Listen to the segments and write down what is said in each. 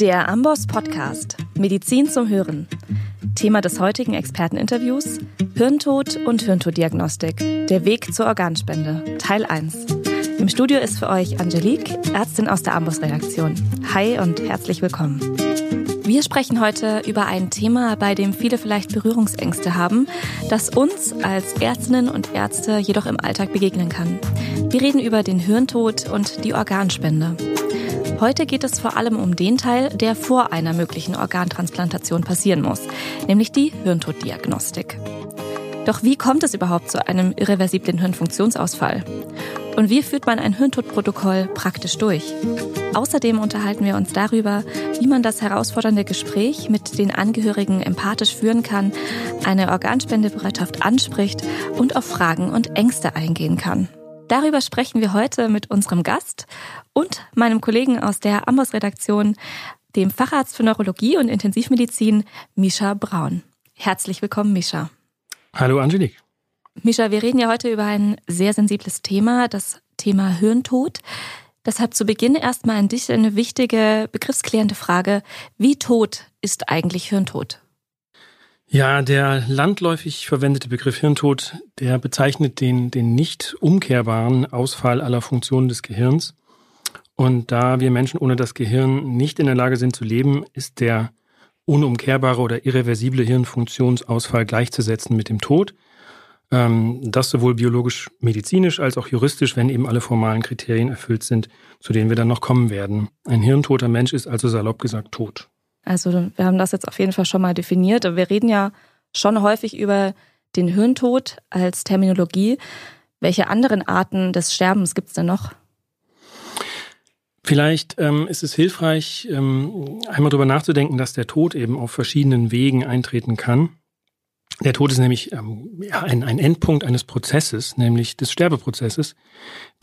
Der Amboss Podcast Medizin zum Hören. Thema des heutigen Experteninterviews Hirntod und Hirntoddiagnostik. Der Weg zur Organspende. Teil 1. Im Studio ist für euch Angelique, Ärztin aus der Amboss Redaktion. Hi und herzlich willkommen. Wir sprechen heute über ein Thema, bei dem viele vielleicht Berührungsängste haben, das uns als Ärztinnen und Ärzte jedoch im Alltag begegnen kann. Wir reden über den Hirntod und die Organspende. Heute geht es vor allem um den Teil, der vor einer möglichen Organtransplantation passieren muss, nämlich die Hirntoddiagnostik. Doch wie kommt es überhaupt zu einem irreversiblen Hirnfunktionsausfall? Und wie führt man ein Hirntodprotokoll praktisch durch? Außerdem unterhalten wir uns darüber, wie man das herausfordernde Gespräch mit den Angehörigen empathisch führen kann, eine Organspendebereitschaft anspricht und auf Fragen und Ängste eingehen kann. Darüber sprechen wir heute mit unserem Gast und meinem Kollegen aus der Amboss-Redaktion, dem Facharzt für Neurologie und Intensivmedizin, Misha Braun. Herzlich willkommen, Misha. Hallo, Angelique. Misha, wir reden ja heute über ein sehr sensibles Thema, das Thema Hirntod. Deshalb zu Beginn erstmal an dich eine wichtige begriffsklärende Frage. Wie tot ist eigentlich Hirntod? Ja, der landläufig verwendete Begriff Hirntod, der bezeichnet den, den nicht umkehrbaren Ausfall aller Funktionen des Gehirns. Und da wir Menschen ohne das Gehirn nicht in der Lage sind zu leben, ist der unumkehrbare oder irreversible Hirnfunktionsausfall gleichzusetzen mit dem Tod. Ähm, das sowohl biologisch, medizinisch als auch juristisch, wenn eben alle formalen Kriterien erfüllt sind, zu denen wir dann noch kommen werden. Ein hirntoter Mensch ist also salopp gesagt tot. Also wir haben das jetzt auf jeden Fall schon mal definiert. Wir reden ja schon häufig über den Hirntod als Terminologie. Welche anderen Arten des Sterbens gibt es denn noch? Vielleicht ähm, ist es hilfreich, ähm, einmal darüber nachzudenken, dass der Tod eben auf verschiedenen Wegen eintreten kann. Der Tod ist nämlich ähm, ja, ein, ein Endpunkt eines Prozesses, nämlich des Sterbeprozesses,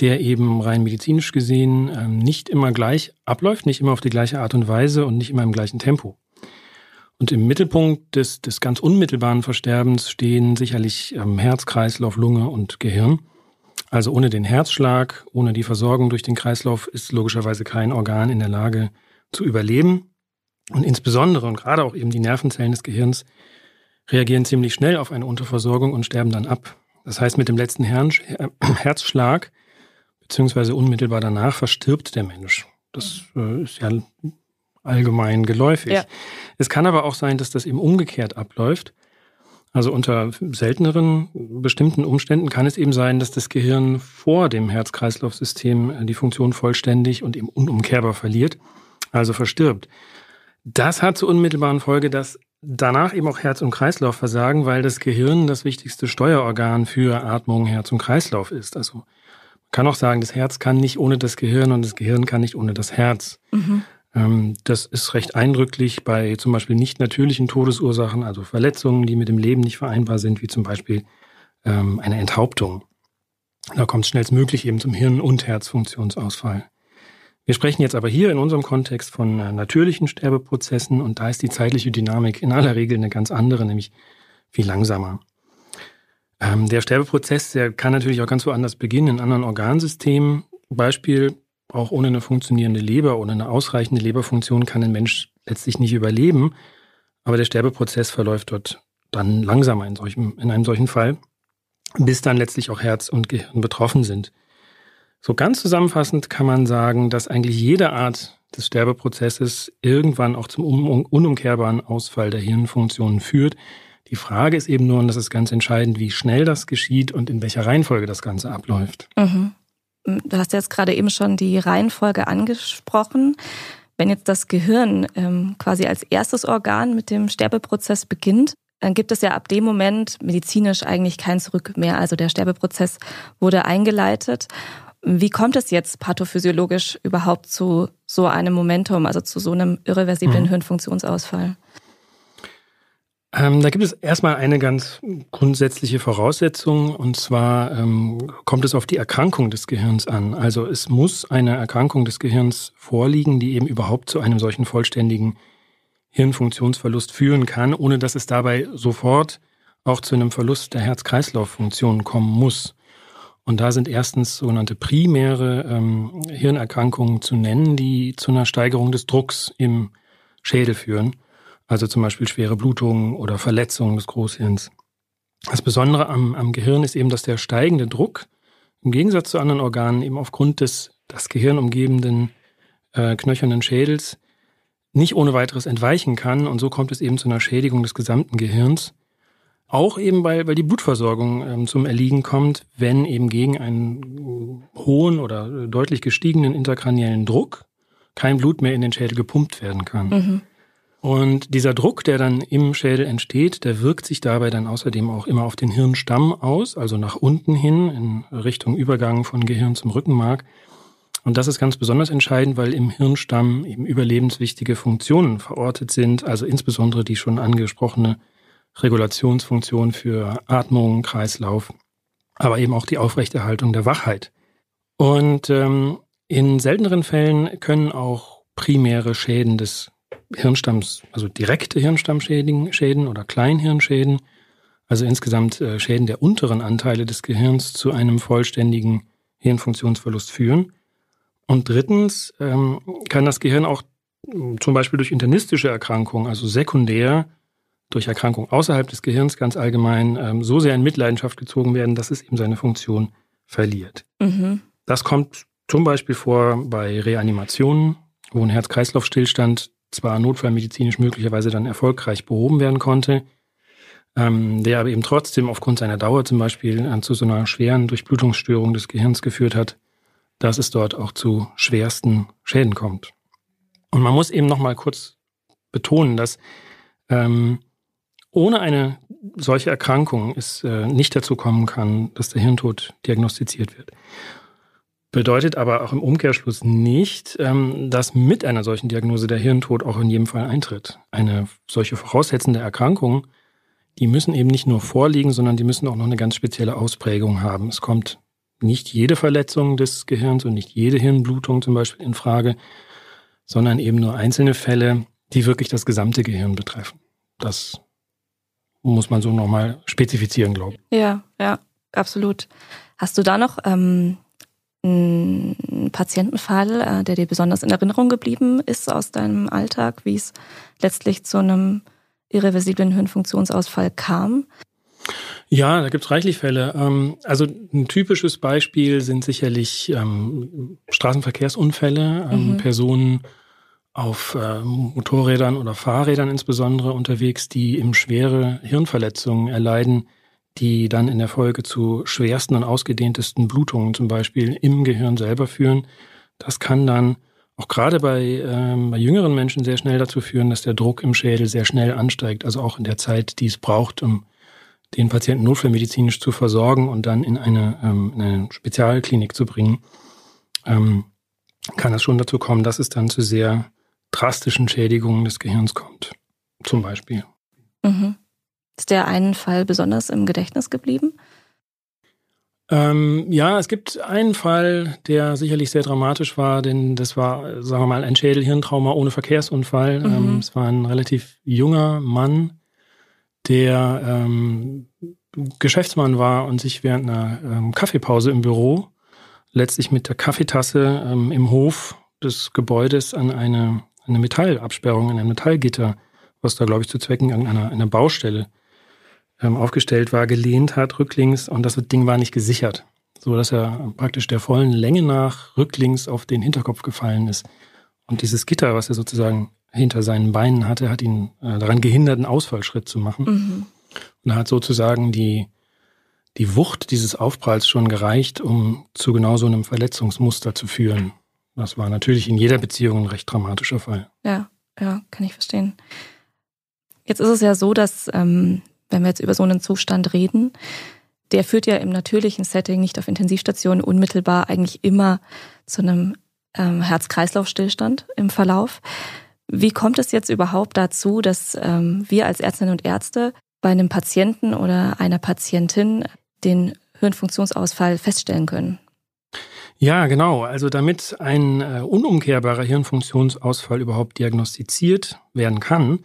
der eben rein medizinisch gesehen ähm, nicht immer gleich abläuft, nicht immer auf die gleiche Art und Weise und nicht immer im gleichen Tempo. Und im Mittelpunkt des, des ganz unmittelbaren Versterbens stehen sicherlich ähm, Herz, Kreislauf, Lunge und Gehirn. Also ohne den Herzschlag, ohne die Versorgung durch den Kreislauf ist logischerweise kein Organ in der Lage zu überleben. Und insbesondere und gerade auch eben die Nervenzellen des Gehirns reagieren ziemlich schnell auf eine Unterversorgung und sterben dann ab. Das heißt, mit dem letzten Herzschlag beziehungsweise unmittelbar danach verstirbt der Mensch. Das äh, ist ja allgemein geläufig. Ja. Es kann aber auch sein, dass das eben umgekehrt abläuft. Also unter selteneren bestimmten Umständen kann es eben sein, dass das Gehirn vor dem Herz-Kreislauf-System äh, die Funktion vollständig und eben unumkehrbar verliert, also verstirbt. Das hat zur unmittelbaren Folge, dass danach eben auch Herz- und Kreislauf versagen, weil das Gehirn das wichtigste Steuerorgan für Atmung, Herz und Kreislauf ist. Also man kann auch sagen, das Herz kann nicht ohne das Gehirn und das Gehirn kann nicht ohne das Herz. Mhm. Ähm, das ist recht eindrücklich bei zum Beispiel nicht natürlichen Todesursachen, also Verletzungen, die mit dem Leben nicht vereinbar sind, wie zum Beispiel ähm, eine Enthauptung. Da kommt es schnellstmöglich eben zum Hirn- und Herzfunktionsausfall. Wir sprechen jetzt aber hier in unserem Kontext von äh, natürlichen Sterbeprozessen und da ist die zeitliche Dynamik in aller Regel eine ganz andere, nämlich viel langsamer. Ähm, der Sterbeprozess, der kann natürlich auch ganz woanders beginnen, in anderen Organsystemen. Beispiel, auch ohne eine funktionierende Leber, ohne eine ausreichende Leberfunktion kann ein Mensch letztlich nicht überleben. Aber der Sterbeprozess verläuft dort dann langsamer in, solchem, in einem solchen Fall, bis dann letztlich auch Herz und Gehirn betroffen sind. So ganz zusammenfassend kann man sagen, dass eigentlich jede Art des Sterbeprozesses irgendwann auch zum unumkehrbaren Ausfall der Hirnfunktionen führt. Die Frage ist eben nur, und das ist ganz entscheidend, wie schnell das geschieht und in welcher Reihenfolge das Ganze abläuft. Mhm. Du hast jetzt gerade eben schon die Reihenfolge angesprochen. Wenn jetzt das Gehirn ähm, quasi als erstes Organ mit dem Sterbeprozess beginnt, dann gibt es ja ab dem Moment medizinisch eigentlich kein Zurück mehr. Also der Sterbeprozess wurde eingeleitet. Wie kommt es jetzt pathophysiologisch überhaupt zu so einem Momentum, also zu so einem irreversiblen mhm. Hirnfunktionsausfall? Ähm, da gibt es erstmal eine ganz grundsätzliche Voraussetzung und zwar ähm, kommt es auf die Erkrankung des Gehirns an. Also es muss eine Erkrankung des Gehirns vorliegen, die eben überhaupt zu einem solchen vollständigen Hirnfunktionsverlust führen kann, ohne dass es dabei sofort auch zu einem Verlust der Herz-Kreislauf-Funktion kommen muss. Und da sind erstens sogenannte primäre ähm, Hirnerkrankungen zu nennen, die zu einer Steigerung des Drucks im Schädel führen. Also zum Beispiel schwere Blutungen oder Verletzungen des Großhirns. Das Besondere am, am Gehirn ist eben, dass der steigende Druck im Gegensatz zu anderen Organen eben aufgrund des das Gehirn umgebenden äh, knöchernen Schädels nicht ohne weiteres entweichen kann. Und so kommt es eben zu einer Schädigung des gesamten Gehirns. Auch eben, weil, weil die Blutversorgung ähm, zum Erliegen kommt, wenn eben gegen einen hohen oder deutlich gestiegenen intrakraniellen Druck kein Blut mehr in den Schädel gepumpt werden kann. Mhm. Und dieser Druck, der dann im Schädel entsteht, der wirkt sich dabei dann außerdem auch immer auf den Hirnstamm aus, also nach unten hin in Richtung Übergang von Gehirn zum Rückenmark. Und das ist ganz besonders entscheidend, weil im Hirnstamm eben überlebenswichtige Funktionen verortet sind, also insbesondere die schon angesprochene Regulationsfunktion für Atmung, Kreislauf, aber eben auch die Aufrechterhaltung der Wachheit. Und ähm, in selteneren Fällen können auch primäre Schäden des Hirnstamms, also direkte Hirnstammschäden Schäden oder Kleinhirnschäden, also insgesamt äh, Schäden der unteren Anteile des Gehirns zu einem vollständigen Hirnfunktionsverlust führen. Und drittens ähm, kann das Gehirn auch zum Beispiel durch internistische Erkrankungen, also sekundär durch Erkrankungen außerhalb des Gehirns ganz allgemein, ähm, so sehr in Mitleidenschaft gezogen werden, dass es eben seine Funktion verliert. Mhm. Das kommt zum Beispiel vor bei Reanimationen, wo ein Herz-Kreislauf-Stillstand zwar notfallmedizinisch möglicherweise dann erfolgreich behoben werden konnte, ähm, der aber eben trotzdem aufgrund seiner Dauer zum Beispiel äh, zu so einer schweren Durchblutungsstörung des Gehirns geführt hat, dass es dort auch zu schwersten Schäden kommt. Und man muss eben noch mal kurz betonen, dass ähm, ohne eine solche Erkrankung es äh, nicht dazu kommen kann, dass der Hirntod diagnostiziert wird. Bedeutet aber auch im Umkehrschluss nicht, ähm, dass mit einer solchen Diagnose der Hirntod auch in jedem Fall eintritt. Eine solche voraussetzende Erkrankung, die müssen eben nicht nur vorliegen, sondern die müssen auch noch eine ganz spezielle Ausprägung haben. Es kommt nicht jede Verletzung des Gehirns und nicht jede Hirnblutung zum Beispiel in Frage, sondern eben nur einzelne Fälle, die wirklich das gesamte Gehirn betreffen. Das muss man so nochmal spezifizieren, glaube ich. Ja, ja, absolut. Hast du da noch ähm, einen Patientenfall, äh, der dir besonders in Erinnerung geblieben ist aus deinem Alltag, wie es letztlich zu einem irreversiblen Hirnfunktionsausfall kam? Ja, da gibt's reichlich Fälle. Ähm, also ein typisches Beispiel sind sicherlich ähm, Straßenverkehrsunfälle, ähm, mhm. Personen auf äh, Motorrädern oder Fahrrädern insbesondere unterwegs, die eben schwere Hirnverletzungen erleiden, die dann in der Folge zu schwersten und ausgedehntesten Blutungen zum Beispiel im Gehirn selber führen. Das kann dann auch gerade bei, ähm, bei jüngeren Menschen sehr schnell dazu führen, dass der Druck im Schädel sehr schnell ansteigt, also auch in der Zeit, die es braucht, um den Patienten notfallmedizinisch zu versorgen und dann in eine, ähm, in eine Spezialklinik zu bringen, ähm, kann es schon dazu kommen, dass es dann zu sehr drastischen Schädigungen des Gehirns kommt. Zum Beispiel. Mhm. Ist der einen Fall besonders im Gedächtnis geblieben? Ähm, ja, es gibt einen Fall, der sicherlich sehr dramatisch war, denn das war, sagen wir mal, ein Schädelhirntrauma ohne Verkehrsunfall. Mhm. Ähm, es war ein relativ junger Mann, der ähm, Geschäftsmann war und sich während einer ähm, Kaffeepause im Büro letztlich mit der Kaffeetasse ähm, im Hof des Gebäudes an eine, eine Metallabsperrung, an ein Metallgitter, was da, glaube ich, zu Zwecken einer, einer Baustelle ähm, aufgestellt war, gelehnt hat, rücklings, und das Ding war nicht gesichert, so dass er praktisch der vollen Länge nach rücklings auf den Hinterkopf gefallen ist. Und dieses Gitter, was er sozusagen hinter seinen Beinen hatte, hat ihn äh, daran gehindert, einen Ausfallschritt zu machen. Mhm. Und er hat sozusagen die, die Wucht dieses Aufpralls schon gereicht, um zu genau so einem Verletzungsmuster zu führen. Das war natürlich in jeder Beziehung ein recht dramatischer Fall. Ja, ja, kann ich verstehen. Jetzt ist es ja so, dass, ähm, wenn wir jetzt über so einen Zustand reden, der führt ja im natürlichen Setting, nicht auf Intensivstationen, unmittelbar eigentlich immer zu einem ähm, Herz-Kreislauf-Stillstand im Verlauf. Wie kommt es jetzt überhaupt dazu, dass ähm, wir als Ärztinnen und Ärzte bei einem Patienten oder einer Patientin den Hirnfunktionsausfall feststellen können? Ja, genau. Also damit ein äh, unumkehrbarer Hirnfunktionsausfall überhaupt diagnostiziert werden kann,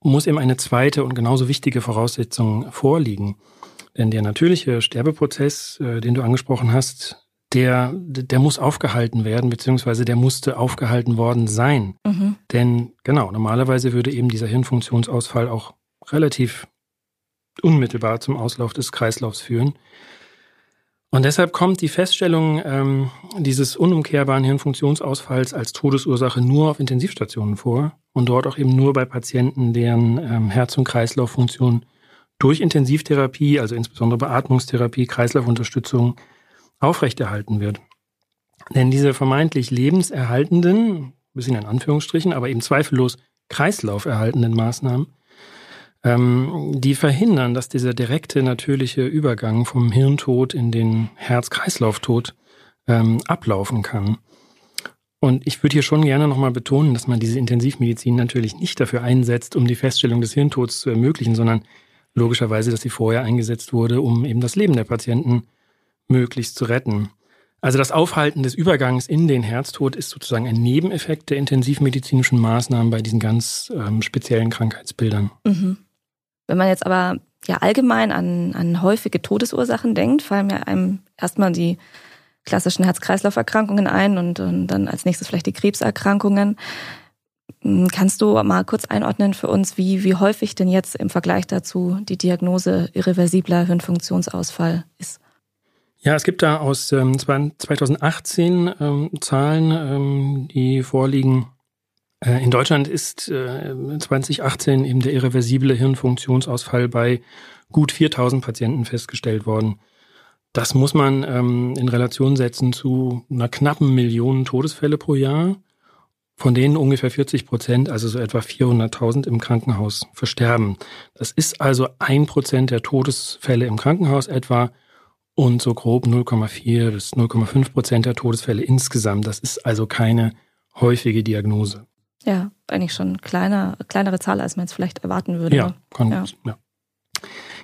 muss eben eine zweite und genauso wichtige Voraussetzung vorliegen. Denn der natürliche Sterbeprozess, äh, den du angesprochen hast, der, der muss aufgehalten werden, beziehungsweise der musste aufgehalten worden sein. Mhm. Denn genau, normalerweise würde eben dieser Hirnfunktionsausfall auch relativ unmittelbar zum Auslauf des Kreislaufs führen. Und deshalb kommt die Feststellung ähm, dieses unumkehrbaren Hirnfunktionsausfalls als Todesursache nur auf Intensivstationen vor und dort auch eben nur bei Patienten, deren ähm, Herz- und Kreislauffunktion durch Intensivtherapie, also insbesondere Beatmungstherapie, Kreislaufunterstützung, aufrechterhalten wird. Denn diese vermeintlich lebenserhaltenden, bisschen in Anführungsstrichen, aber eben zweifellos kreislauferhaltenden Maßnahmen ähm, die verhindern, dass dieser direkte natürliche Übergang vom Hirntod in den Herz-Kreislauf-Tod ähm, ablaufen kann. Und ich würde hier schon gerne nochmal betonen, dass man diese Intensivmedizin natürlich nicht dafür einsetzt, um die Feststellung des Hirntods zu ermöglichen, sondern logischerweise, dass sie vorher eingesetzt wurde, um eben das Leben der Patienten möglichst zu retten. Also das Aufhalten des Übergangs in den Herztod ist sozusagen ein Nebeneffekt der intensivmedizinischen Maßnahmen bei diesen ganz ähm, speziellen Krankheitsbildern. Mhm. Wenn man jetzt aber ja allgemein an, an häufige Todesursachen denkt, fallen mir einem erstmal die klassischen Herz-Kreislauf-Erkrankungen ein und, und dann als nächstes vielleicht die Krebserkrankungen. Hm, kannst du mal kurz einordnen für uns, wie, wie häufig denn jetzt im Vergleich dazu die Diagnose irreversibler Hirnfunktionsausfall ist? Ja, es gibt da aus ähm, 2018 ähm, Zahlen, ähm, die vorliegen, in Deutschland ist 2018 äh, eben der irreversible Hirnfunktionsausfall bei gut 4000 Patienten festgestellt worden. Das muss man ähm, in Relation setzen zu einer knappen Million Todesfälle pro Jahr, von denen ungefähr 40 Prozent, also so etwa 400.000 im Krankenhaus versterben. Das ist also ein Prozent der Todesfälle im Krankenhaus etwa und so grob 0,4 bis 0,5 Prozent der Todesfälle insgesamt. Das ist also keine häufige Diagnose. Ja, eigentlich schon kleiner, kleinere Zahl, als man jetzt vielleicht erwarten würde. Ja, kann ja. ja.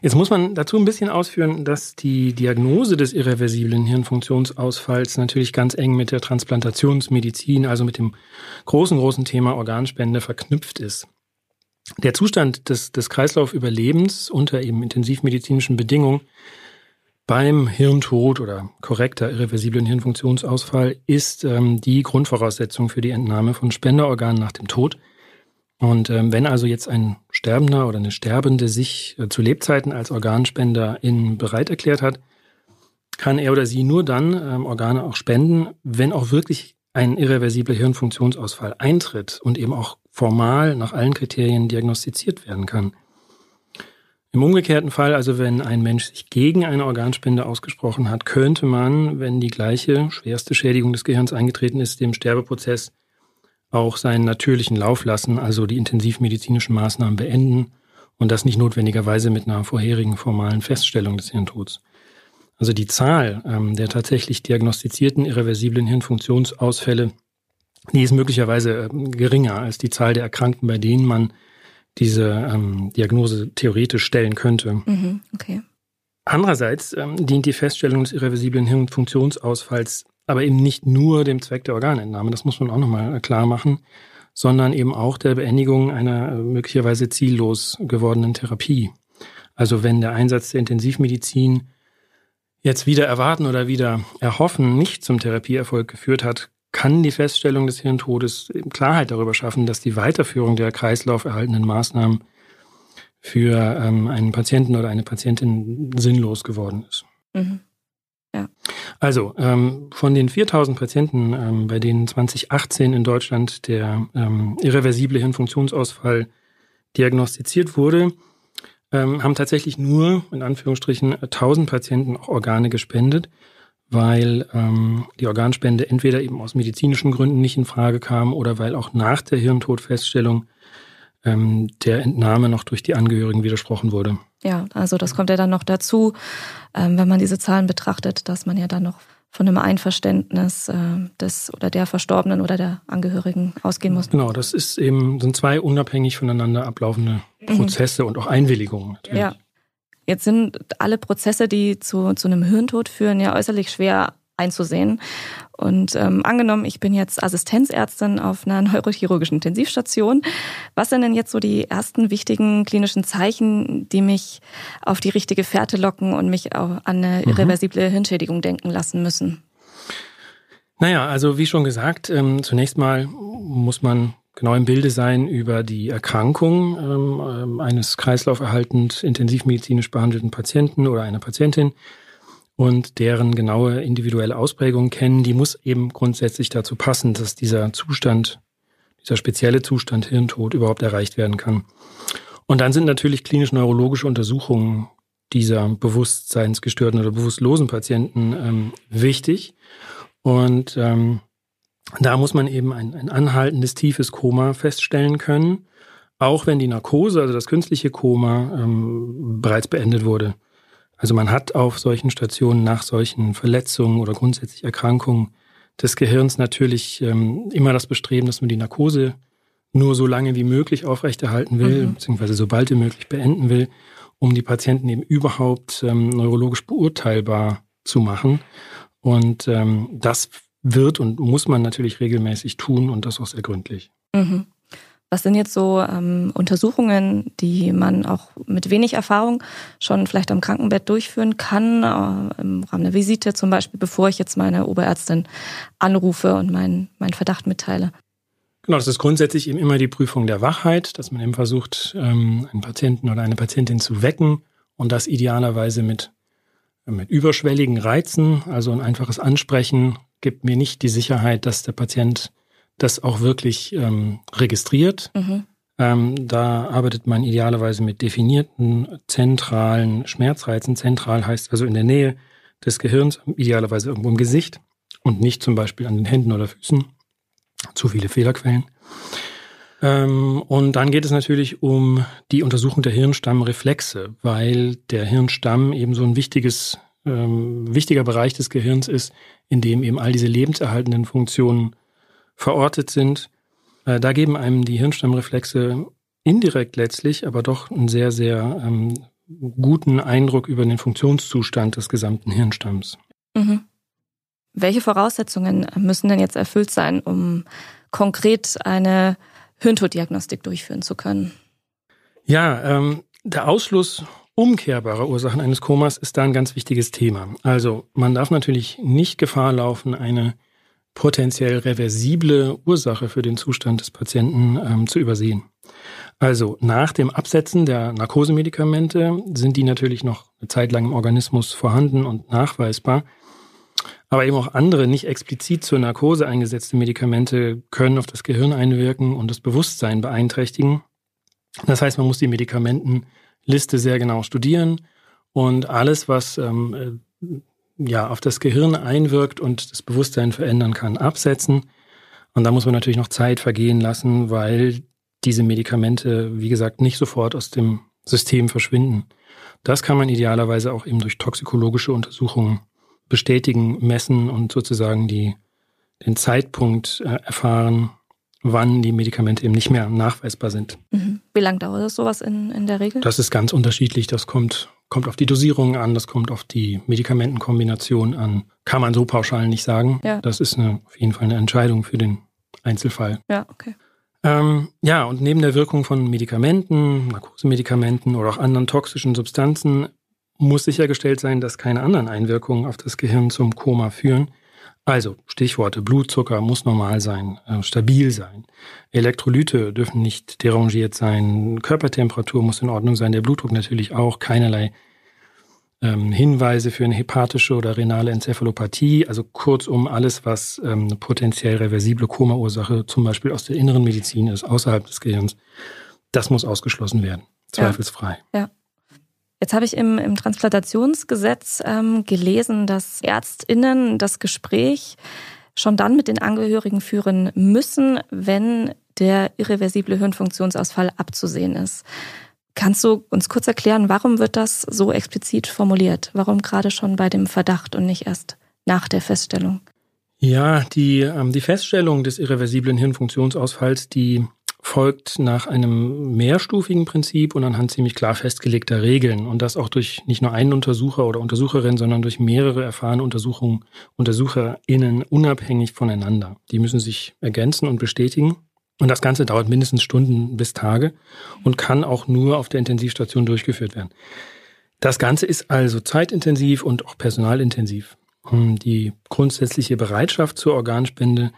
Jetzt muss man dazu ein bisschen ausführen, dass die Diagnose des irreversiblen Hirnfunktionsausfalls natürlich ganz eng mit der Transplantationsmedizin, also mit dem großen, großen Thema Organspende verknüpft ist. Der Zustand des, des Kreislaufüberlebens unter eben intensivmedizinischen Bedingungen beim Hirntod oder korrekter irreversiblen Hirnfunktionsausfall ist ähm, die Grundvoraussetzung für die Entnahme von Spenderorganen nach dem Tod. Und ähm, wenn also jetzt ein Sterbender oder eine Sterbende sich äh, zu Lebzeiten als Organspender in bereit erklärt hat, kann er oder sie nur dann ähm, Organe auch spenden, wenn auch wirklich ein irreversibler Hirnfunktionsausfall eintritt und eben auch formal nach allen Kriterien diagnostiziert werden kann. Im umgekehrten Fall, also wenn ein Mensch sich gegen eine Organspende ausgesprochen hat, könnte man, wenn die gleiche schwerste Schädigung des Gehirns eingetreten ist, dem Sterbeprozess auch seinen natürlichen Lauf lassen, also die intensivmedizinischen Maßnahmen beenden und das nicht notwendigerweise mit einer vorherigen formalen Feststellung des Hirntods. Also die Zahl ähm, der tatsächlich diagnostizierten irreversiblen Hirnfunktionsausfälle, die ist möglicherweise äh, geringer als die Zahl der Erkrankten, bei denen man diese ähm, Diagnose theoretisch stellen könnte. Mhm, okay. Andererseits ähm, dient die Feststellung des irreversiblen Hirnfunktionsausfalls aber eben nicht nur dem Zweck der Organentnahme, das muss man auch nochmal klar machen, sondern eben auch der Beendigung einer äh, möglicherweise ziellos gewordenen Therapie. Also wenn der Einsatz der Intensivmedizin jetzt wieder erwarten oder wieder erhoffen nicht zum Therapieerfolg geführt hat, kann die Feststellung des Hirntodes Klarheit darüber schaffen, dass die Weiterführung der kreislauferhaltenden Maßnahmen für ähm, einen Patienten oder eine Patientin sinnlos geworden ist. Mhm. Ja. Also ähm, von den 4000 Patienten, ähm, bei denen 2018 in Deutschland der ähm, irreversible Hirnfunktionsausfall diagnostiziert wurde, ähm, haben tatsächlich nur in Anführungsstrichen 1000 Patienten auch Organe gespendet weil ähm, die Organspende entweder eben aus medizinischen Gründen nicht in Frage kam oder weil auch nach der Hirntodfeststellung ähm, der Entnahme noch durch die Angehörigen widersprochen wurde. Ja, also das kommt ja dann noch dazu, ähm, wenn man diese Zahlen betrachtet, dass man ja dann noch von einem Einverständnis äh, des oder der Verstorbenen oder der Angehörigen ausgehen muss. Genau, das ist eben sind zwei unabhängig voneinander ablaufende mhm. Prozesse mhm. und auch Einwilligungen. Natürlich. Ja, Jetzt sind alle Prozesse, die zu, zu einem Hirntod führen, ja äußerlich schwer einzusehen. Und ähm, angenommen, ich bin jetzt Assistenzärztin auf einer neurochirurgischen Intensivstation. Was sind denn jetzt so die ersten wichtigen klinischen Zeichen, die mich auf die richtige Fährte locken und mich auch an eine mhm. irreversible Hirnschädigung denken lassen müssen? Naja, also wie schon gesagt, ähm, zunächst mal muss man genau im Bilde sein über die Erkrankung ähm, ähm eines kreislauferhaltend intensivmedizinisch behandelten Patienten oder einer Patientin und deren genaue individuelle Ausprägung kennen. Die muss eben grundsätzlich dazu passen, dass dieser Zustand, dieser spezielle Zustand Hirntod überhaupt erreicht werden kann. Und dann sind natürlich klinisch-neurologische Untersuchungen dieser bewusstseinsgestörten oder bewusstlosen Patienten ähm, wichtig. Und ähm, da muss man eben ein, ein anhaltendes, tiefes Koma feststellen können, auch wenn die Narkose, also das künstliche Koma, ähm, bereits beendet wurde. Also man hat auf solchen Stationen nach solchen Verletzungen oder grundsätzlich Erkrankungen des Gehirns natürlich ähm, immer das Bestreben, dass man die Narkose nur so lange wie möglich aufrechterhalten will, mhm. beziehungsweise sobald wie möglich beenden will, um die Patienten eben überhaupt ähm, neurologisch beurteilbar zu machen. Und ähm, das wird und muss man natürlich regelmäßig tun und das auch sehr gründlich. Mhm. Was sind jetzt so ähm, Untersuchungen, die man auch mit wenig Erfahrung schon vielleicht am Krankenbett durchführen kann, äh, im Rahmen der Visite zum Beispiel, bevor ich jetzt meine Oberärztin anrufe und meinen mein Verdacht mitteile? Genau, das ist grundsätzlich eben immer die Prüfung der Wachheit, dass man eben versucht, ähm, einen Patienten oder eine Patientin zu wecken und das idealerweise mit, mit überschwelligen Reizen, also ein einfaches Ansprechen gibt mir nicht die Sicherheit, dass der Patient das auch wirklich ähm, registriert. Mhm. Ähm, da arbeitet man idealerweise mit definierten zentralen Schmerzreizen. Zentral heißt also in der Nähe des Gehirns, idealerweise irgendwo im Gesicht und nicht zum Beispiel an den Händen oder Füßen zu viele Fehlerquellen. Ähm, und dann geht es natürlich um die Untersuchung der Hirnstammreflexe, weil der Hirnstamm eben so ein wichtiges, ähm, wichtiger Bereich des Gehirns ist, in dem eben all diese lebenserhaltenden Funktionen verortet sind. Äh, da geben einem die Hirnstammreflexe indirekt letztlich, aber doch einen sehr, sehr ähm, guten Eindruck über den Funktionszustand des gesamten Hirnstamms. Mhm. Welche Voraussetzungen müssen denn jetzt erfüllt sein, um konkret eine Hirntoddiagnostik durchführen zu können? Ja, ähm, der Ausschluss umkehrbarer Ursachen eines Komas ist da ein ganz wichtiges Thema. Also man darf natürlich nicht Gefahr laufen, eine potenziell reversible Ursache für den Zustand des Patienten ähm, zu übersehen. Also nach dem Absetzen der Narkosemedikamente sind die natürlich noch eine Zeit lang im Organismus vorhanden und nachweisbar. Aber eben auch andere nicht explizit zur Narkose eingesetzte Medikamente können auf das Gehirn einwirken und das Bewusstsein beeinträchtigen. Das heißt, man muss die Medikamentenliste sehr genau studieren und alles, was ähm, äh, ja auf das Gehirn einwirkt und das Bewusstsein verändern kann, absetzen. Und da muss man natürlich noch Zeit vergehen lassen, weil diese Medikamente, wie gesagt, nicht sofort aus dem System verschwinden. Das kann man idealerweise auch eben durch toxikologische Untersuchungen bestätigen, messen und sozusagen die, den Zeitpunkt äh, erfahren, wann die Medikamente eben nicht mehr nachweisbar sind. Mhm. Wie lange dauert das sowas in, in der Regel? Das ist ganz unterschiedlich. Das kommt, kommt auf die Dosierung an, das kommt auf die Medikamentenkombination an. Kann man so pauschal nicht sagen. Ja. Das ist eine, auf jeden Fall eine Entscheidung für den Einzelfall. Ja, okay. Ähm, ja, und neben der Wirkung von Medikamenten, Narkosemedikamenten oder auch anderen toxischen Substanzen muss sichergestellt sein, dass keine anderen Einwirkungen auf das Gehirn zum Koma führen. Also Stichworte, Blutzucker muss normal sein, äh, stabil sein. Elektrolyte dürfen nicht derangiert sein, Körpertemperatur muss in Ordnung sein, der Blutdruck natürlich auch, keinerlei ähm, Hinweise für eine hepatische oder renale Enzephalopathie, also kurzum alles, was ähm, eine potenziell reversible Koma-Ursache zum Beispiel aus der inneren Medizin ist, außerhalb des Gehirns, das muss ausgeschlossen werden, zweifelsfrei. ja. ja. Jetzt habe ich im, im Transplantationsgesetz ähm, gelesen, dass Ärztinnen das Gespräch schon dann mit den Angehörigen führen müssen, wenn der irreversible Hirnfunktionsausfall abzusehen ist. Kannst du uns kurz erklären, warum wird das so explizit formuliert? Warum gerade schon bei dem Verdacht und nicht erst nach der Feststellung? Ja, die, ähm, die Feststellung des irreversiblen Hirnfunktionsausfalls, die folgt nach einem mehrstufigen Prinzip und anhand ziemlich klar festgelegter Regeln und das auch durch nicht nur einen Untersucher oder Untersucherin, sondern durch mehrere erfahrene Untersuchungen, UntersucherInnen unabhängig voneinander. Die müssen sich ergänzen und bestätigen. Und das Ganze dauert mindestens Stunden bis Tage und kann auch nur auf der Intensivstation durchgeführt werden. Das Ganze ist also zeitintensiv und auch personalintensiv. Die grundsätzliche Bereitschaft zur Organspende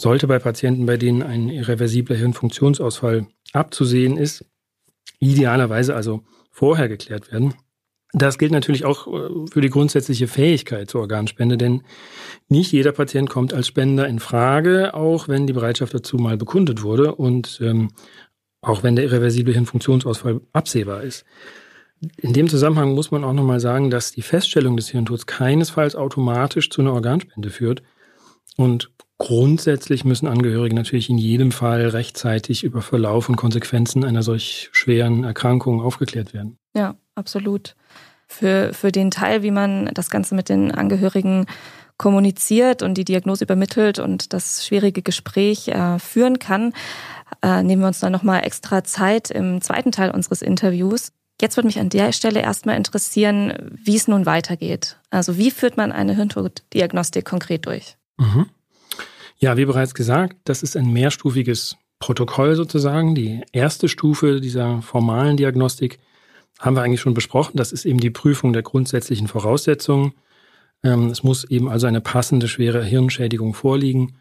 sollte bei Patienten, bei denen ein irreversibler Hirnfunktionsausfall abzusehen ist, idealerweise also vorher geklärt werden. Das gilt natürlich auch äh, für die grundsätzliche Fähigkeit zur Organspende, denn nicht jeder Patient kommt als Spender in Frage, auch wenn die Bereitschaft dazu mal bekundet wurde und ähm, auch wenn der irreversible Hirnfunktionsausfall absehbar ist. In dem Zusammenhang muss man auch nochmal sagen, dass die Feststellung des Hirntods keinesfalls automatisch zu einer Organspende führt. Und grundsätzlich müssen Angehörige natürlich in jedem Fall rechtzeitig über Verlauf und Konsequenzen einer solch schweren Erkrankung aufgeklärt werden. Ja, absolut. Für, für den Teil, wie man das Ganze mit den Angehörigen kommuniziert und die Diagnose übermittelt und das schwierige Gespräch äh, führen kann, äh, nehmen wir uns dann nochmal extra Zeit im zweiten Teil unseres Interviews. Jetzt würde mich an der Stelle erstmal interessieren, wie es nun weitergeht. Also wie führt man eine Hirntoddiagnostik konkret durch? Mhm. Ja, wie bereits gesagt, das ist ein mehrstufiges Protokoll sozusagen. Die erste Stufe dieser formalen Diagnostik haben wir eigentlich schon besprochen. Das ist eben die Prüfung der grundsätzlichen Voraussetzungen. Ähm, es muss eben also eine passende schwere Hirnschädigung vorliegen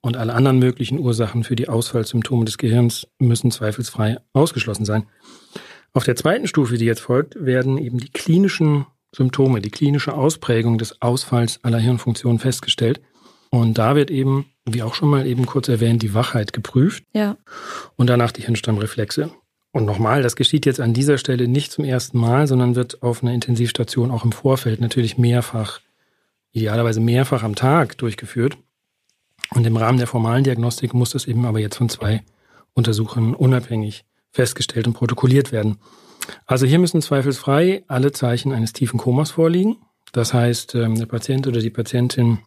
und alle anderen möglichen Ursachen für die Ausfallsymptome des Gehirns müssen zweifelsfrei ausgeschlossen sein. Auf der zweiten Stufe, die jetzt folgt, werden eben die klinischen Symptome, die klinische Ausprägung des Ausfalls aller Hirnfunktionen festgestellt. Und da wird eben, wie auch schon mal eben kurz erwähnt, die Wachheit geprüft. Ja. Und danach die Hirnstammreflexe. Und nochmal, das geschieht jetzt an dieser Stelle nicht zum ersten Mal, sondern wird auf einer Intensivstation auch im Vorfeld natürlich mehrfach, idealerweise mehrfach am Tag durchgeführt. Und im Rahmen der formalen Diagnostik muss das eben aber jetzt von zwei Untersuchern unabhängig festgestellt und protokolliert werden. Also hier müssen zweifelsfrei alle Zeichen eines tiefen Komas vorliegen. Das heißt, ähm, der Patient oder die Patientin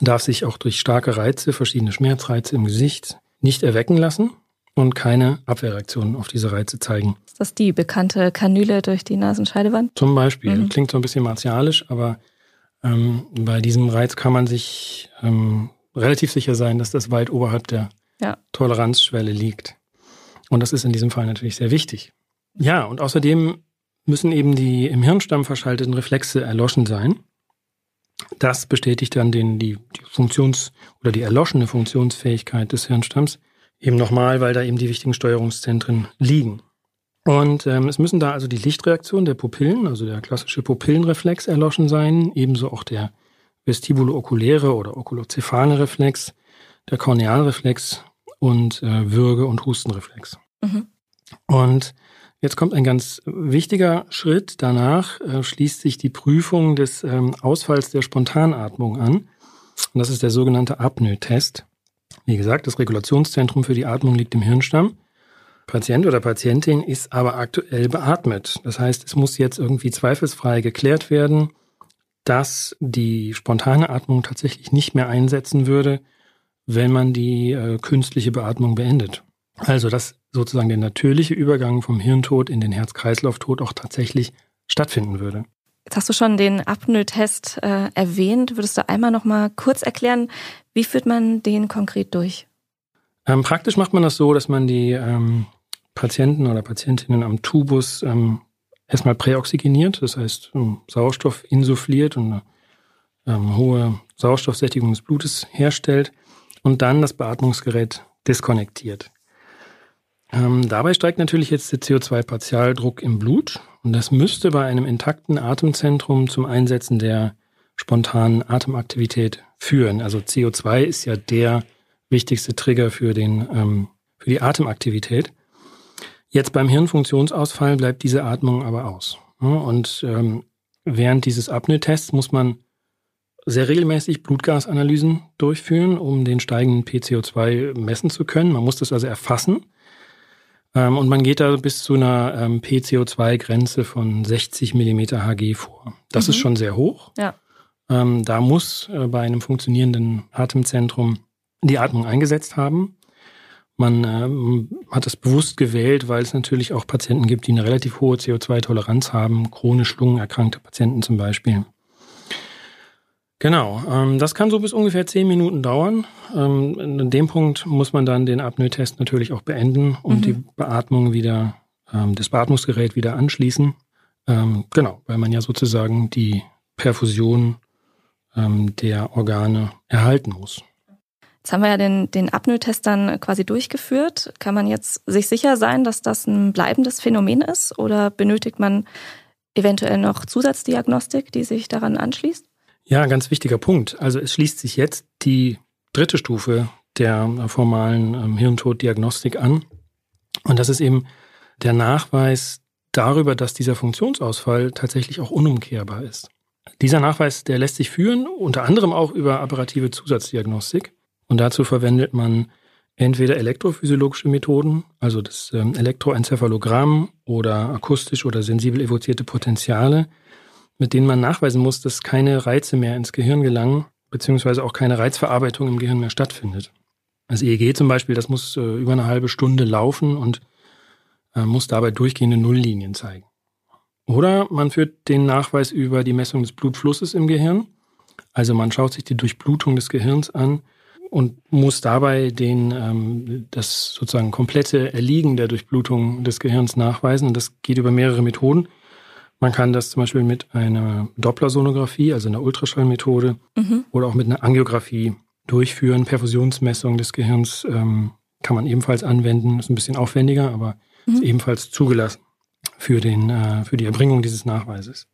darf sich auch durch starke Reize, verschiedene Schmerzreize im Gesicht nicht erwecken lassen und keine Abwehrreaktionen auf diese Reize zeigen. Ist das die bekannte Kanüle durch die Nasenscheidewand? Zum Beispiel. Mhm. Klingt so ein bisschen martialisch, aber ähm, bei diesem Reiz kann man sich ähm, relativ sicher sein, dass das weit oberhalb der ja. Toleranzschwelle liegt. Und das ist in diesem Fall natürlich sehr wichtig. Ja, und außerdem müssen eben die im Hirnstamm verschalteten Reflexe erloschen sein. Das bestätigt dann den, die, die Funktions- oder die erloschene Funktionsfähigkeit des Hirnstamms. Eben nochmal, weil da eben die wichtigen Steuerungszentren liegen. Und ähm, es müssen da also die Lichtreaktion der Pupillen, also der klassische Pupillenreflex erloschen sein, ebenso auch der vestibulo-okuläre oder okulozephale Reflex, der Kornealreflex und äh, Würge- und Hustenreflex. Mhm. Und jetzt kommt ein ganz wichtiger Schritt. Danach äh, schließt sich die Prüfung des ähm, Ausfalls der Spontanatmung an. Und das ist der sogenannte Apnoe-Test. Wie gesagt, das Regulationszentrum für die Atmung liegt im Hirnstamm. Patient oder Patientin ist aber aktuell beatmet. Das heißt, es muss jetzt irgendwie zweifelsfrei geklärt werden, dass die spontane Atmung tatsächlich nicht mehr einsetzen würde, wenn man die äh, künstliche Beatmung beendet. Also dass sozusagen der natürliche Übergang vom Hirntod in den Herz-Kreislauf-Tod auch tatsächlich stattfinden würde. Jetzt hast du schon den Apnoe-Test äh, erwähnt. Würdest du einmal noch mal kurz erklären, wie führt man den konkret durch? Ähm, praktisch macht man das so, dass man die ähm, Patienten oder Patientinnen am Tubus ähm, erstmal präoxygeniert, das heißt ähm, Sauerstoff insuffliert und eine ähm, hohe Sauerstoffsättigung des Blutes herstellt und dann das Beatmungsgerät diskonnektiert. Ähm, dabei steigt natürlich jetzt der CO2-Partialdruck im Blut und das müsste bei einem intakten Atemzentrum zum Einsetzen der spontanen Atemaktivität führen. Also CO2 ist ja der wichtigste Trigger für, den, ähm, für die Atemaktivität. Jetzt beim Hirnfunktionsausfall bleibt diese Atmung aber aus. Und ähm, während dieses Apnoe-Tests muss man sehr regelmäßig Blutgasanalysen durchführen, um den steigenden PCO2 messen zu können. Man muss das also erfassen. Ähm, und man geht da bis zu einer ähm, PCO2-Grenze von 60 Millimeter Hg vor. Das mhm. ist schon sehr hoch. Ja. Ähm, da muss äh, bei einem funktionierenden Atemzentrum die Atmung eingesetzt haben. Man ähm, hat es bewusst gewählt, weil es natürlich auch Patienten gibt, die eine relativ hohe CO2-Toleranz haben, chronisch lungenerkrankte Patienten zum Beispiel. Genau, ähm, das kann so bis ungefähr zehn Minuten dauern. Ähm, in dem Punkt muss man dann den Apnoe-Test natürlich auch beenden und mhm. die Beatmung wieder, ähm, das Beatmungsgerät wieder anschließen. Ähm, genau, weil man ja sozusagen die Perfusion ähm, der Organe erhalten muss. Jetzt haben wir ja den, den Apnoe-Test dann quasi durchgeführt. Kann man jetzt sich sicher sein, dass das ein bleibendes Phänomen ist oder benötigt man eventuell noch Zusatzdiagnostik, die sich daran anschließt? Ja, ganz wichtiger Punkt. Also es schließt sich jetzt die dritte Stufe der formalen ähm, Hirntoddiagnostik an. Und das ist eben der Nachweis darüber, dass dieser Funktionsausfall tatsächlich auch unumkehrbar ist. Dieser Nachweis, der lässt sich führen, unter anderem auch über apparative Zusatzdiagnostik. Und dazu verwendet man entweder elektrophysiologische Methoden, also das ähm, Elektroenzephalogramm oder akustisch oder sensibel evozierte Potenziale, mit denen man nachweisen muss, dass keine Reize mehr ins Gehirn gelangen, beziehungsweise auch keine Reizverarbeitung im Gehirn mehr stattfindet. Das EEG zum Beispiel, das muss äh, über eine halbe Stunde laufen und äh, muss dabei durchgehende Nulllinien zeigen. Oder man führt den Nachweis über die Messung des Blutflusses im Gehirn. Also man schaut sich die Durchblutung des Gehirns an und muss dabei den, ähm, das sozusagen komplette Erliegen der Durchblutung des Gehirns nachweisen. Und das geht über mehrere Methoden. Man kann das zum Beispiel mit einer Dopplersonographie, also einer Ultraschallmethode, mhm. oder auch mit einer Angiografie durchführen. Perfusionsmessung des Gehirns ähm, kann man ebenfalls anwenden. Ist ein bisschen aufwendiger, aber mhm. ist ebenfalls zugelassen für, den, äh, für die Erbringung dieses Nachweises.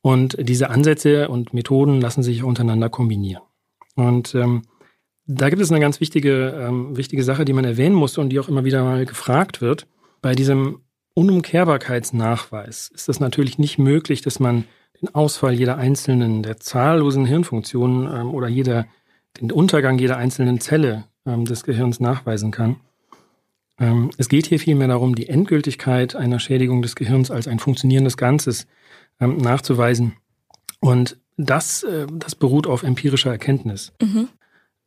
Und diese Ansätze und Methoden lassen sich untereinander kombinieren. Und ähm, da gibt es eine ganz wichtige, ähm, wichtige Sache, die man erwähnen muss und die auch immer wieder mal gefragt wird. Bei diesem Unumkehrbarkeitsnachweis ist es natürlich nicht möglich, dass man den Ausfall jeder einzelnen der zahllosen Hirnfunktionen ähm, oder jeder, den Untergang jeder einzelnen Zelle ähm, des Gehirns nachweisen kann. Ähm, es geht hier vielmehr darum, die Endgültigkeit einer Schädigung des Gehirns als ein funktionierendes Ganzes ähm, nachzuweisen. Und das, äh, das beruht auf empirischer Erkenntnis. Mhm.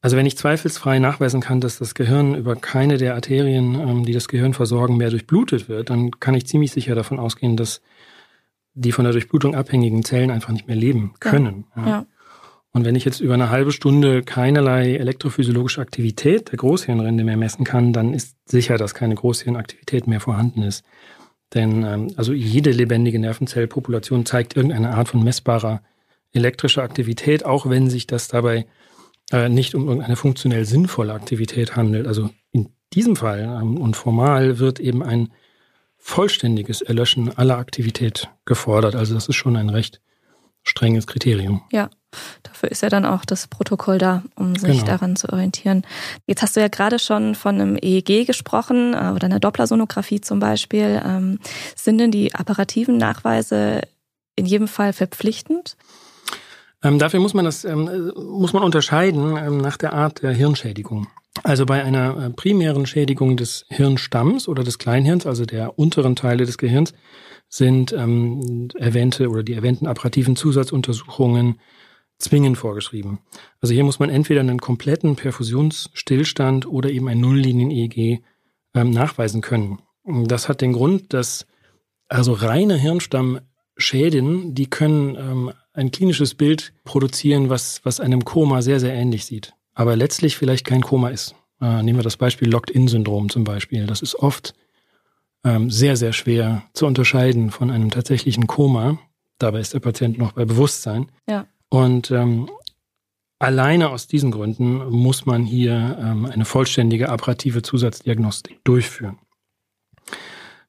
Also wenn ich zweifelsfrei nachweisen kann, dass das Gehirn über keine der Arterien, ähm, die das Gehirn versorgen, mehr durchblutet wird, dann kann ich ziemlich sicher davon ausgehen, dass die von der Durchblutung abhängigen Zellen einfach nicht mehr leben können. Ja. Ja. Und wenn ich jetzt über eine halbe Stunde keinerlei elektrophysiologische Aktivität der Großhirnrinde mehr messen kann, dann ist sicher, dass keine Großhirnaktivität mehr vorhanden ist. Denn ähm, also jede lebendige Nervenzellpopulation zeigt irgendeine Art von messbarer elektrischer Aktivität, auch wenn sich das dabei äh, nicht um irgendeine funktionell sinnvolle Aktivität handelt. Also in diesem Fall ähm, und formal wird eben ein vollständiges Erlöschen aller Aktivität gefordert. Also das ist schon ein recht strenges Kriterium. Ja, dafür ist ja dann auch das Protokoll da, um sich genau. daran zu orientieren. Jetzt hast du ja gerade schon von einem EEG gesprochen äh, oder einer Dopplersonographie zum Beispiel. Ähm, sind denn die apparativen Nachweise in jedem Fall verpflichtend? Ähm, dafür muss man das ähm, muss man unterscheiden ähm, nach der Art der Hirnschädigung. Also bei einer äh, primären Schädigung des Hirnstamms oder des Kleinhirns, also der unteren Teile des Gehirns, sind ähm, erwähnte oder die erwähnten apparativen Zusatzuntersuchungen zwingend vorgeschrieben. Also hier muss man entweder einen kompletten Perfusionsstillstand oder eben ein Nulllinien-EEG ähm, nachweisen können. Das hat den Grund, dass also reine Hirnstammschäden, die können ähm, ein klinisches Bild produzieren, was, was einem Koma sehr, sehr ähnlich sieht. Aber letztlich vielleicht kein Koma ist. Äh, nehmen wir das Beispiel Locked-In-Syndrom zum Beispiel. Das ist oft ähm, sehr, sehr schwer zu unterscheiden von einem tatsächlichen Koma. Dabei ist der Patient noch bei Bewusstsein. Ja. Und ähm, alleine aus diesen Gründen muss man hier ähm, eine vollständige apparative Zusatzdiagnostik durchführen.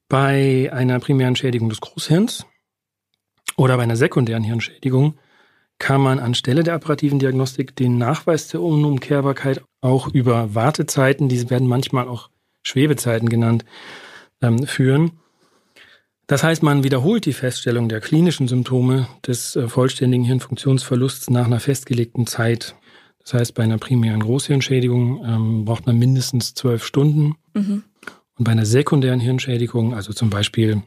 Bei einer primären Schädigung des Großhirns oder bei einer sekundären Hirnschädigung kann man anstelle der apparativen Diagnostik den Nachweis der Unumkehrbarkeit auch über Wartezeiten, diese werden manchmal auch Schwebezeiten genannt, ähm, führen. Das heißt, man wiederholt die Feststellung der klinischen Symptome des äh, vollständigen Hirnfunktionsverlusts nach einer festgelegten Zeit. Das heißt, bei einer primären Großhirnschädigung ähm, braucht man mindestens zwölf Stunden. Mhm. Und bei einer sekundären Hirnschädigung, also zum Beispiel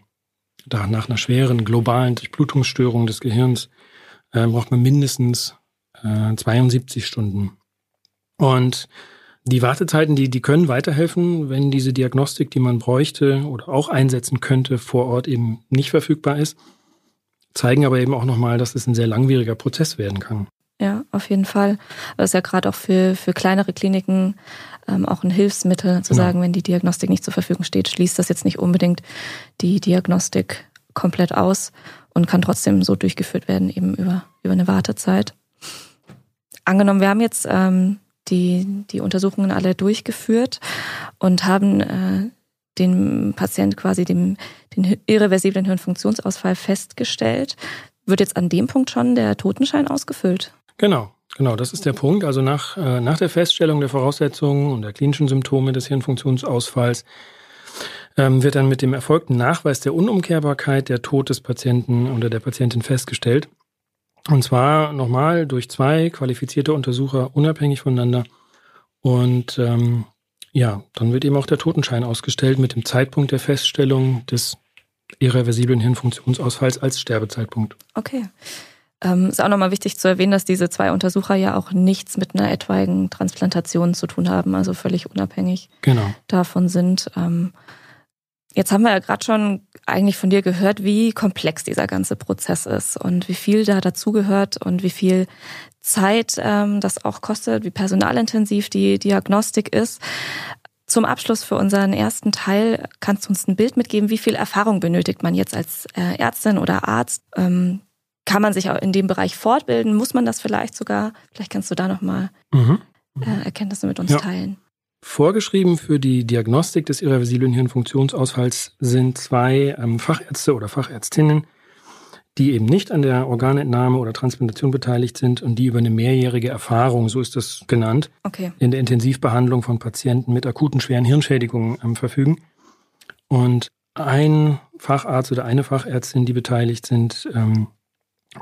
da nach einer schweren globalen Durchblutungsstörung des Gehirns, äh, braucht man mindestens äh, 72 Stunden. Und die Wartezeiten, die, die können weiterhelfen, wenn diese Diagnostik, die man bräuchte oder auch einsetzen könnte, vor Ort eben nicht verfügbar ist, zeigen aber eben auch nochmal, dass es ein sehr langwieriger Prozess werden kann. Ja, auf jeden Fall. Das ist ja gerade auch für, für kleinere Kliniken ähm, auch ein Hilfsmittel, zu genau. sagen, wenn die Diagnostik nicht zur Verfügung steht, schließt das jetzt nicht unbedingt die Diagnostik komplett aus und kann trotzdem so durchgeführt werden, eben über, über eine Wartezeit. angenommen, wir haben jetzt ähm, die, die Untersuchungen alle durchgeführt und haben äh, den Patient quasi dem, den irreversiblen Hirnfunktionsausfall festgestellt. Wird jetzt an dem Punkt schon der Totenschein ausgefüllt? Genau, genau, das ist der Punkt. Also nach, äh, nach der Feststellung der Voraussetzungen und der klinischen Symptome des Hirnfunktionsausfalls ähm, wird dann mit dem erfolgten Nachweis der Unumkehrbarkeit der Tod des Patienten oder der Patientin festgestellt. Und zwar nochmal durch zwei qualifizierte Untersucher unabhängig voneinander. Und ähm, ja, dann wird eben auch der Totenschein ausgestellt mit dem Zeitpunkt der Feststellung des irreversiblen Hirnfunktionsausfalls als Sterbezeitpunkt. Okay. Ähm, ist auch nochmal wichtig zu erwähnen, dass diese zwei Untersucher ja auch nichts mit einer etwaigen Transplantation zu tun haben, also völlig unabhängig genau. davon sind. Ähm, Jetzt haben wir ja gerade schon eigentlich von dir gehört, wie komplex dieser ganze Prozess ist und wie viel da dazugehört und wie viel Zeit ähm, das auch kostet, wie personalintensiv die Diagnostik ist. Zum Abschluss für unseren ersten Teil kannst du uns ein Bild mitgeben, wie viel Erfahrung benötigt man jetzt als äh, Ärztin oder Arzt? Ähm, kann man sich auch in dem Bereich fortbilden? Muss man das vielleicht sogar? Vielleicht kannst du da nochmal mhm. äh, Erkenntnisse mit uns ja. teilen. Vorgeschrieben für die Diagnostik des irreversiblen Hirnfunktionsausfalls sind zwei ähm, Fachärzte oder Fachärztinnen, die eben nicht an der Organentnahme oder Transplantation beteiligt sind und die über eine mehrjährige Erfahrung, so ist das genannt, okay. in der Intensivbehandlung von Patienten mit akuten schweren Hirnschädigungen ähm, verfügen. Und ein Facharzt oder eine Fachärztin, die beteiligt sind, ähm,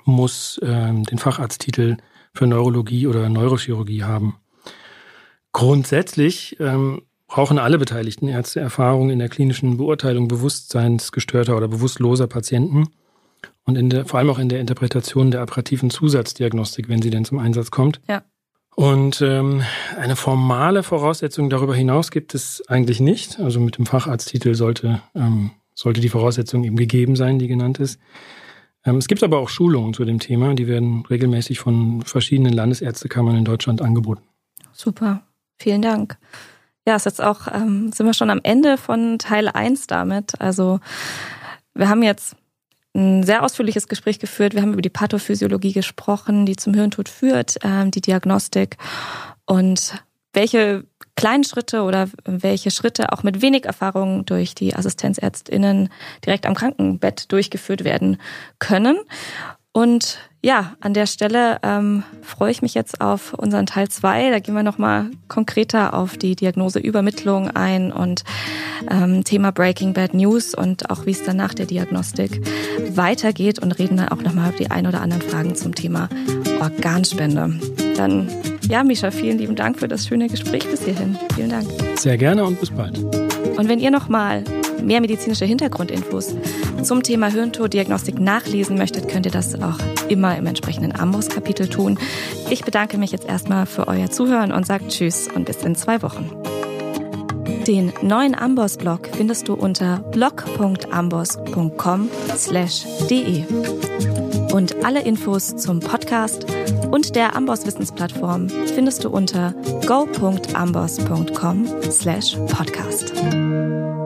muss ähm, den Facharzttitel für Neurologie oder Neurochirurgie haben. Grundsätzlich ähm, brauchen alle beteiligten Ärzte Erfahrung in der klinischen Beurteilung bewusstseinsgestörter oder bewusstloser Patienten und in der, vor allem auch in der Interpretation der apparativen Zusatzdiagnostik, wenn sie denn zum Einsatz kommt. Ja. Und ähm, eine formale Voraussetzung darüber hinaus gibt es eigentlich nicht. Also mit dem Facharzttitel sollte, ähm, sollte die Voraussetzung eben gegeben sein, die genannt ist. Ähm, es gibt aber auch Schulungen zu dem Thema, die werden regelmäßig von verschiedenen Landesärztekammern in Deutschland angeboten. Super. Vielen Dank. Ja, ist jetzt auch, ähm, sind wir schon am Ende von Teil 1 damit. Also wir haben jetzt ein sehr ausführliches Gespräch geführt. Wir haben über die Pathophysiologie gesprochen, die zum Hirntod führt, ähm, die Diagnostik und welche kleinen Schritte oder welche Schritte auch mit wenig Erfahrung durch die Assistenzärztinnen direkt am Krankenbett durchgeführt werden können. Und ja, an der Stelle ähm, freue ich mich jetzt auf unseren Teil zwei. Da gehen wir nochmal konkreter auf die Diagnoseübermittlung ein und ähm, Thema Breaking Bad News und auch wie es dann nach der Diagnostik weitergeht und reden dann auch nochmal über die ein oder anderen Fragen zum Thema Organspende. Dann, ja, Misha, vielen lieben Dank für das schöne Gespräch bis hierhin. Vielen Dank. Sehr gerne und bis bald. Und wenn ihr nochmal mehr medizinische Hintergrundinfos zum Thema Hirntoddiagnostik nachlesen möchtet, könnt ihr das auch immer im entsprechenden Amboss-Kapitel tun. Ich bedanke mich jetzt erstmal für euer Zuhören und sage Tschüss und bis in zwei Wochen. Den neuen Amboss-Blog findest du unter blog.amboss.com/de. Und alle Infos zum Podcast und der Amboss Wissensplattform findest du unter go.amboss.com/podcast.